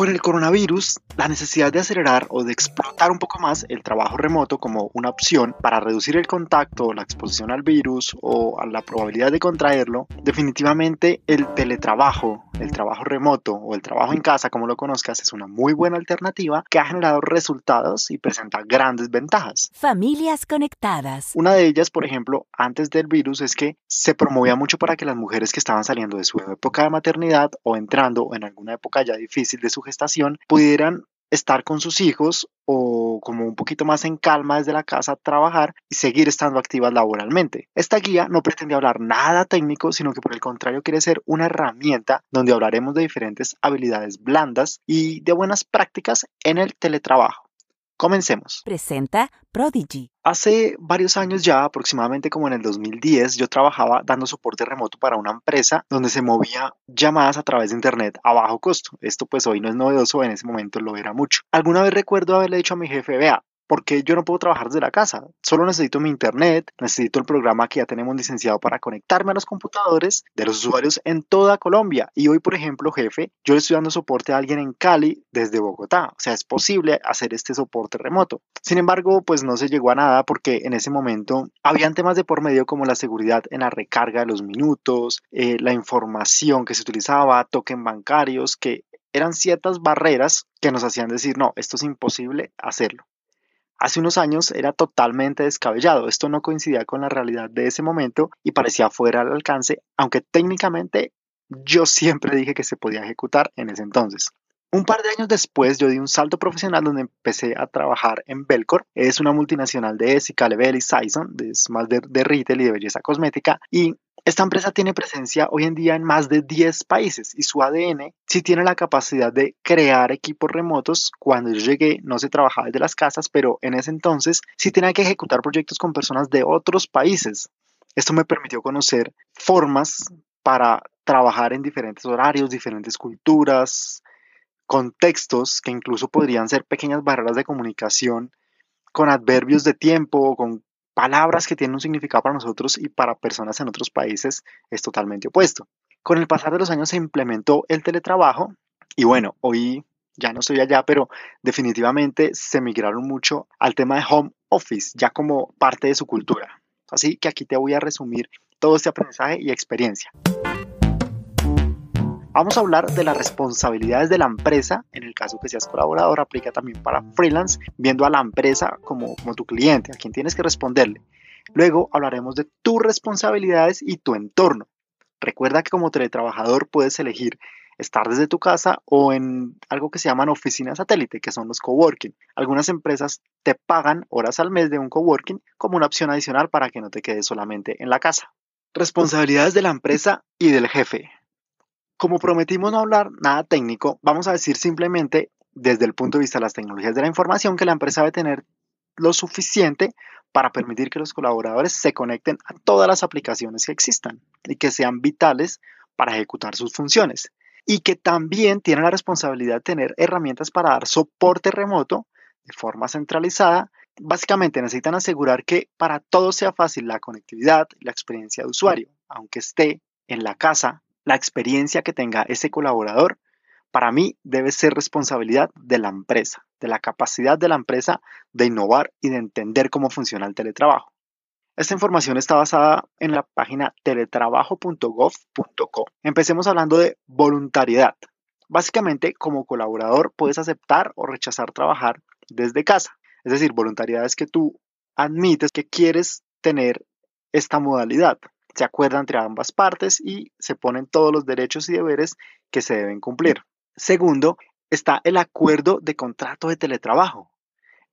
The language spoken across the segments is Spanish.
Con el coronavirus, la necesidad de acelerar o de explotar un poco más el trabajo remoto como una opción para reducir el contacto, la exposición al virus o a la probabilidad de contraerlo, definitivamente el teletrabajo, el trabajo remoto o el trabajo en casa, como lo conozcas, es una muy buena alternativa que ha generado resultados y presenta grandes ventajas. Familias conectadas. Una de ellas, por ejemplo, antes del virus es que se promovía mucho para que las mujeres que estaban saliendo de su época de maternidad o entrando en alguna época ya difícil de su estación pudieran estar con sus hijos o como un poquito más en calma desde la casa trabajar y seguir estando activas laboralmente. Esta guía no pretende hablar nada técnico, sino que por el contrario quiere ser una herramienta donde hablaremos de diferentes habilidades blandas y de buenas prácticas en el teletrabajo. Comencemos. Presenta Prodigy. Hace varios años ya, aproximadamente como en el 2010, yo trabajaba dando soporte remoto para una empresa donde se movía llamadas a través de internet a bajo costo. Esto pues hoy no es novedoso, en ese momento lo era mucho. Alguna vez recuerdo haberle dicho a mi jefe, vea, porque yo no puedo trabajar desde la casa. Solo necesito mi internet, necesito el programa que ya tenemos licenciado para conectarme a los computadores de los usuarios en toda Colombia. Y hoy, por ejemplo, jefe, yo le estoy dando soporte a alguien en Cali desde Bogotá. O sea, es posible hacer este soporte remoto. Sin embargo, pues no se llegó a nada porque en ese momento habían temas de por medio como la seguridad en la recarga de los minutos, eh, la información que se utilizaba, token bancarios, que eran ciertas barreras que nos hacían decir, no, esto es imposible hacerlo. Hace unos años era totalmente descabellado, esto no coincidía con la realidad de ese momento y parecía fuera al alcance, aunque técnicamente yo siempre dije que se podía ejecutar en ese entonces. Un par de años después yo di un salto profesional donde empecé a trabajar en Belcor. Es una multinacional de Essica, Level y Sison, es más de, de retail y de belleza cosmética. Y esta empresa tiene presencia hoy en día en más de 10 países y su ADN sí tiene la capacidad de crear equipos remotos. Cuando yo llegué no se trabajaba desde las casas, pero en ese entonces sí tenía que ejecutar proyectos con personas de otros países. Esto me permitió conocer formas para trabajar en diferentes horarios, diferentes culturas, contextos que incluso podrían ser pequeñas barreras de comunicación con adverbios de tiempo, con palabras que tienen un significado para nosotros y para personas en otros países es totalmente opuesto. Con el pasar de los años se implementó el teletrabajo y bueno, hoy ya no estoy allá, pero definitivamente se migraron mucho al tema de home office, ya como parte de su cultura. Así que aquí te voy a resumir todo este aprendizaje y experiencia. Vamos a hablar de las responsabilidades de la empresa, en el caso que seas colaborador, aplica también para freelance, viendo a la empresa como, tu cliente, a quien tienes que responderle. Luego hablaremos de tus responsabilidades y tu entorno. Recuerda que como teletrabajador puedes elegir estar desde tu casa o en algo que se llaman oficinas satélite, que son los coworking. Algunas empresas te pagan horas al mes de un coworking como una opción adicional para que no te quedes solamente en la casa. Responsabilidades de la empresa y del jefe. Como prometimos no hablar nada técnico, vamos a decir simplemente desde el punto de vista de las tecnologías de la información que la empresa debe tener lo suficiente para permitir que los colaboradores se conecten a todas las aplicaciones que existan y que sean vitales para ejecutar sus funciones. Y que también tiene la responsabilidad de tener herramientas para dar soporte remoto de forma centralizada. Básicamente necesitan asegurar que para todo sea fácil la conectividad y la experiencia de usuario, aunque esté en la casa la experiencia que tenga ese colaborador, para mí debe ser responsabilidad de la empresa, de la capacidad de la empresa de innovar y de entender cómo funciona el teletrabajo. Esta información está basada en la página teletrabajo.gov.co. Empecemos hablando de voluntariedad. Básicamente, como colaborador puedes aceptar o rechazar trabajar desde casa. Es decir, voluntariedad es que tú admites que quieres tener esta modalidad se acuerda entre ambas partes y se ponen todos los derechos y deberes que se deben cumplir. Segundo, está el acuerdo de contrato de teletrabajo.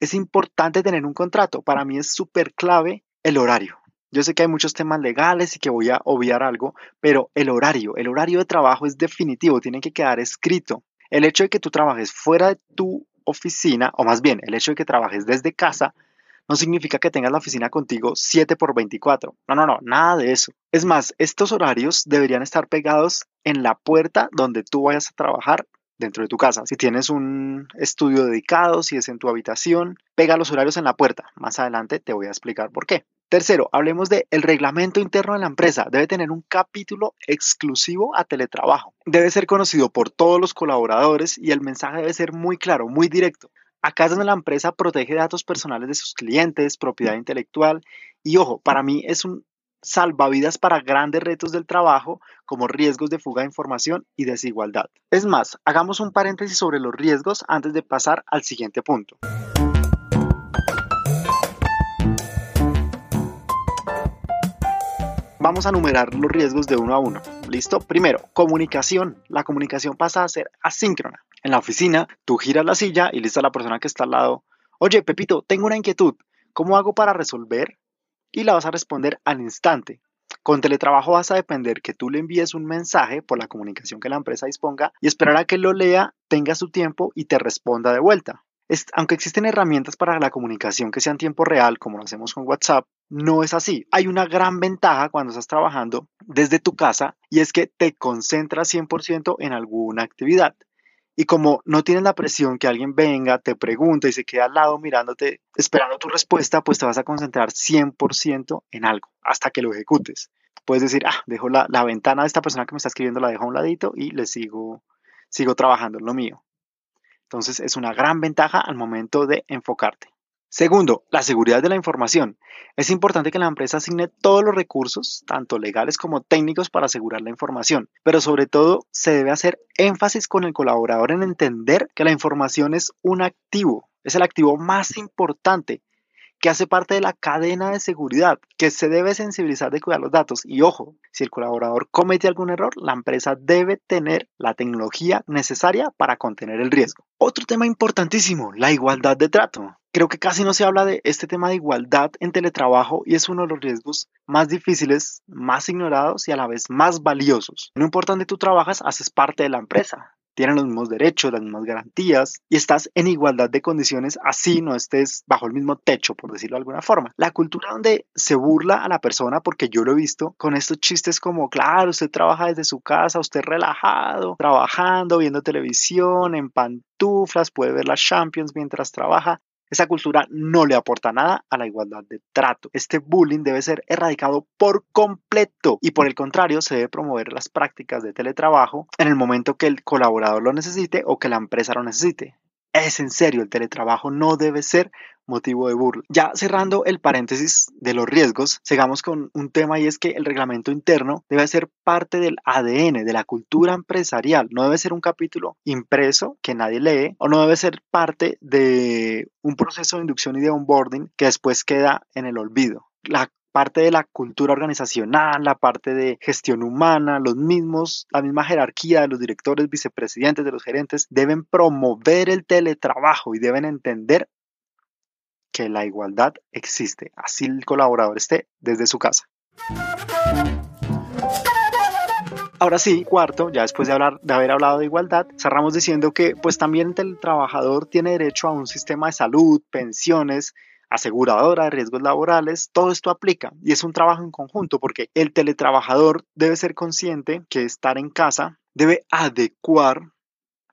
Es importante tener un contrato. Para mí es súper clave el horario. Yo sé que hay muchos temas legales y que voy a obviar algo, pero el horario, el horario de trabajo es definitivo, tiene que quedar escrito. El hecho de que tú trabajes fuera de tu oficina, o más bien el hecho de que trabajes desde casa, no significa que tengas la oficina contigo 7 por 24. No, no, no, nada de eso. Es más, estos horarios deberían estar pegados en la puerta donde tú vayas a trabajar dentro de tu casa. Si tienes un estudio dedicado, si es en tu habitación, pega los horarios en la puerta. Más adelante te voy a explicar por qué. Tercero, hablemos de el reglamento interno de la empresa. Debe tener un capítulo exclusivo a teletrabajo. Debe ser conocido por todos los colaboradores y el mensaje debe ser muy claro, muy directo. Acá es donde la empresa protege datos personales de sus clientes, propiedad intelectual y ojo, para mí es un salvavidas para grandes retos del trabajo como riesgos de fuga de información y desigualdad. Es más, hagamos un paréntesis sobre los riesgos antes de pasar al siguiente punto. Vamos a numerar los riesgos de uno a uno. ¿Listo? Primero, comunicación. La comunicación pasa a ser asíncrona. En la oficina, tú giras la silla y lista la persona que está al lado. Oye, Pepito, tengo una inquietud. ¿Cómo hago para resolver? Y la vas a responder al instante. Con teletrabajo vas a depender que tú le envíes un mensaje por la comunicación que la empresa disponga y esperar a que lo lea, tenga su tiempo y te responda de vuelta. Aunque existen herramientas para la comunicación que sean tiempo real, como lo hacemos con WhatsApp, no es así. Hay una gran ventaja cuando estás trabajando desde tu casa y es que te concentras 100% en alguna actividad. Y como no tienes la presión que alguien venga, te pregunte y se quede al lado mirándote, esperando tu respuesta, pues te vas a concentrar 100% en algo hasta que lo ejecutes. Puedes decir, ah, dejo la, la, ventana de esta persona que me está escribiendo, la dejo a un ladito y le sigo, sigo trabajando en lo mío. Entonces es una gran ventaja al momento de enfocarte. Segundo, la seguridad de la información. Es importante que la empresa asigne todos los recursos, tanto legales como técnicos, para asegurar la información, pero sobre todo se debe hacer énfasis con el colaborador en entender que la información es un activo, es el activo más importante que hace parte de la cadena de seguridad, que se debe sensibilizar de cuidar los datos. Y ojo, si el colaborador comete algún error, la empresa debe tener la tecnología necesaria para contener el riesgo. Otro tema importantísimo, la igualdad de trato. Creo que casi no se habla de este tema de igualdad en teletrabajo y es uno de los riesgos más difíciles, más ignorados y a la vez más valiosos. No importa dónde tú trabajas, haces parte de la empresa. Tienen los mismos derechos, las mismas garantías y estás en igualdad de condiciones así no estés bajo el mismo techo, por decirlo de alguna forma. La cultura donde se burla a la persona, porque yo lo he visto, con estos chistes como, claro, usted trabaja desde su casa, usted relajado, trabajando, viendo televisión, en pantuflas, puede ver las Champions mientras trabaja. Esa cultura no le aporta nada a la igualdad de trato. Este bullying debe ser erradicado por completo y por el contrario se debe promover las prácticas de teletrabajo en el momento que el colaborador lo necesite o que la empresa lo necesite. Es en serio, el teletrabajo no debe ser motivo de burla. Ya cerrando el paréntesis de los riesgos, sigamos con un tema y es que el reglamento interno debe ser parte del ADN, de la cultura empresarial. No debe ser un capítulo impreso que nadie lee o no debe ser parte de un proceso de inducción y de onboarding que después queda en el olvido. La parte de la cultura organizacional, la parte de gestión humana, los mismos, la misma jerarquía de los directores, vicepresidentes, de los gerentes, deben promover el teletrabajo y deben entender que la igualdad existe, así el colaborador esté desde su casa. Ahora sí, cuarto, ya después de, hablar, de haber hablado de igualdad, cerramos diciendo que pues también el trabajador tiene derecho a un sistema de salud, pensiones, aseguradora de riesgos laborales, todo esto aplica y es un trabajo en conjunto porque el teletrabajador debe ser consciente que estar en casa debe adecuar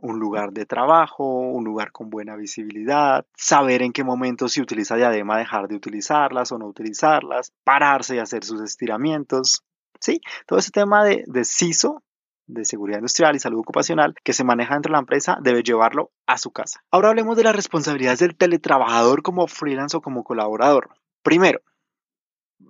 un lugar de trabajo, un lugar con buena visibilidad, saber en qué momento se utiliza diadema, dejar de utilizarlas o no utilizarlas, pararse y hacer sus estiramientos. Sí, todo ese tema de, de CISO de seguridad industrial y salud ocupacional que se maneja dentro de la empresa debe llevarlo a su casa. Ahora hablemos de las responsabilidades del teletrabajador como freelance o como colaborador. Primero,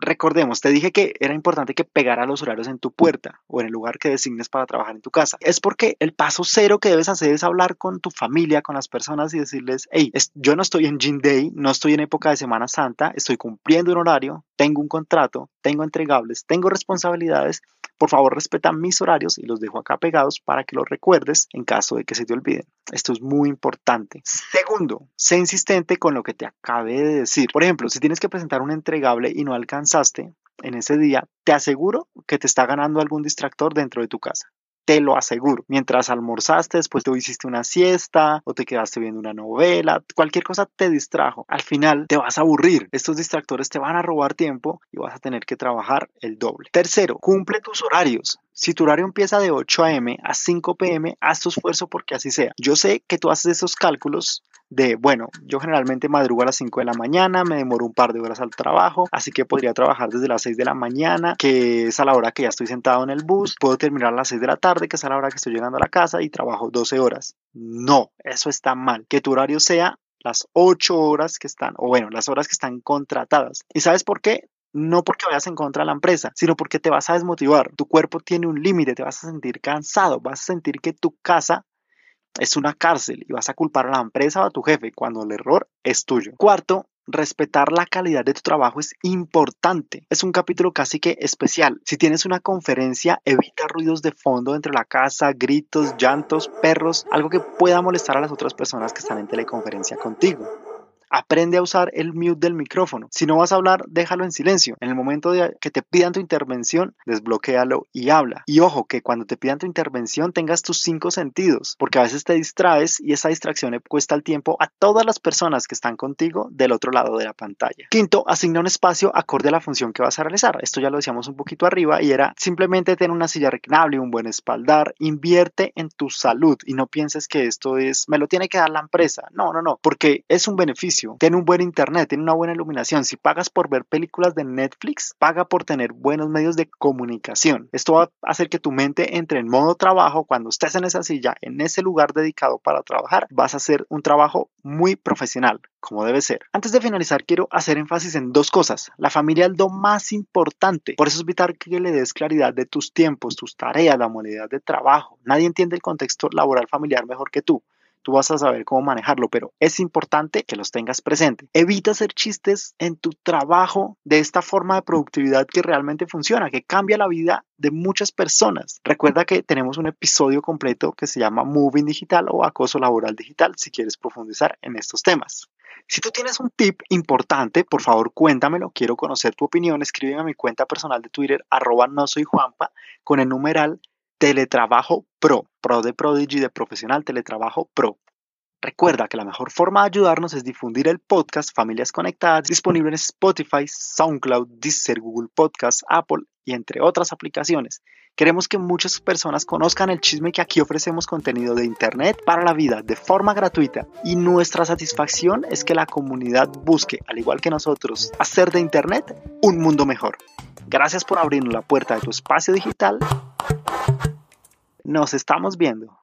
recordemos, te dije que era importante que pegara los horarios en tu puerta o en el lugar que designes para trabajar en tu casa. Es porque el paso cero que debes hacer es hablar con tu familia, con las personas y decirles, hey, yo no estoy en Gym Day, no estoy en época de Semana Santa, estoy cumpliendo un horario, tengo un contrato, tengo entregables, tengo responsabilidades por favor, respeta mis horarios y los dejo acá pegados para que los recuerdes en caso de que se te olviden. Esto es muy importante. Segundo, sé insistente con lo que te acabé de decir. Por ejemplo, si tienes que presentar un entregable y no alcanzaste en ese día, te aseguro que te está ganando algún distractor dentro de tu casa te lo aseguro. Mientras almorzaste, después tú hiciste una siesta o te quedaste viendo una novela, cualquier cosa te distrajo. Al final te vas a aburrir. Estos distractores te van a robar tiempo y vas a tener que trabajar el doble. Tercero, cumple tus horarios. Si tu horario empieza de 8 a.m. a 5 p.m., haz tu esfuerzo porque así sea. Yo sé que tú haces esos cálculos de, bueno, yo generalmente madrugo a las 5 de la mañana, me demoro un par de horas al trabajo, así que podría trabajar desde las 6 de la mañana, que es a la hora que ya estoy sentado en el bus, puedo terminar a las 6 de la tarde, que es a la hora que estoy llegando a la casa y trabajo 12 horas. No, eso está mal. Que tu horario sea las 8 horas que están, o bueno, las horas que están contratadas. ¿Y sabes por qué? No porque vayas en contra de la empresa, sino porque te vas a desmotivar. Tu cuerpo tiene un límite, te vas a sentir cansado, vas a sentir que tu casa es una cárcel y vas a culpar a la empresa o a tu jefe cuando el error es tuyo. Cuarto, respetar la calidad de tu trabajo es importante. Es un capítulo casi que especial. Si tienes una conferencia, evita ruidos de fondo dentro de la casa, gritos, llantos, perros, algo que pueda molestar a las otras personas que están en teleconferencia contigo. Aprende a usar el mute del micrófono. Si no vas a hablar, déjalo en silencio. En el momento de que te pidan tu intervención, desbloquéalo y habla. Y ojo, que cuando te pidan tu intervención tengas tus cinco sentidos, porque a veces te distraes y esa distracción cuesta el tiempo a todas las personas que están contigo del otro lado de la pantalla. Quinto, asigna un espacio acorde a la función que vas a realizar. Esto ya lo decíamos un poquito arriba y era simplemente tener una silla reclinable, un buen espaldar, invierte en tu salud y no pienses que esto es, me lo tiene que dar la empresa. No, no, no, porque es un beneficio tiene un buen internet, tiene una buena iluminación. Si pagas por ver películas de Netflix, paga por tener buenos medios de comunicación. Esto va a hacer que tu mente entre en modo trabajo. Cuando estés en esa silla, en ese lugar dedicado para trabajar, vas a hacer un trabajo muy profesional, como debe ser. Antes de finalizar, quiero hacer énfasis en dos cosas. La familia es lo más importante. Por eso es vital que le des claridad de tus tiempos, tus tareas, la modalidad de trabajo. Nadie entiende el contexto laboral familiar mejor que tú tú vas a saber cómo manejarlo, pero es importante que los tengas presente. Evita hacer chistes en tu trabajo de esta forma de productividad que realmente funciona, que cambia la vida de muchas personas. Recuerda que tenemos un episodio completo que se llama Moving Digital o Acoso Laboral Digital si quieres profundizar en estos temas. Si tú tienes un tip importante, por favor cuéntamelo, quiero conocer tu opinión, escríbeme a mi cuenta personal de Twitter, arroba no soy Juanpa, con el numeral Teletrabajo Pro, Pro de Prodigy, de Profesional Teletrabajo Pro. Recuerda que la mejor forma de ayudarnos es difundir el podcast Familias Conectadas, disponible en Spotify, SoundCloud, Deezer, Google Podcasts, Apple y entre otras aplicaciones. Queremos que muchas personas conozcan el chisme que aquí ofrecemos contenido de Internet para la vida de forma gratuita y nuestra satisfacción es que la comunidad busque, al igual que nosotros, hacer de Internet un mundo mejor. Gracias por abrirnos la puerta de tu espacio digital nos estamos viendo.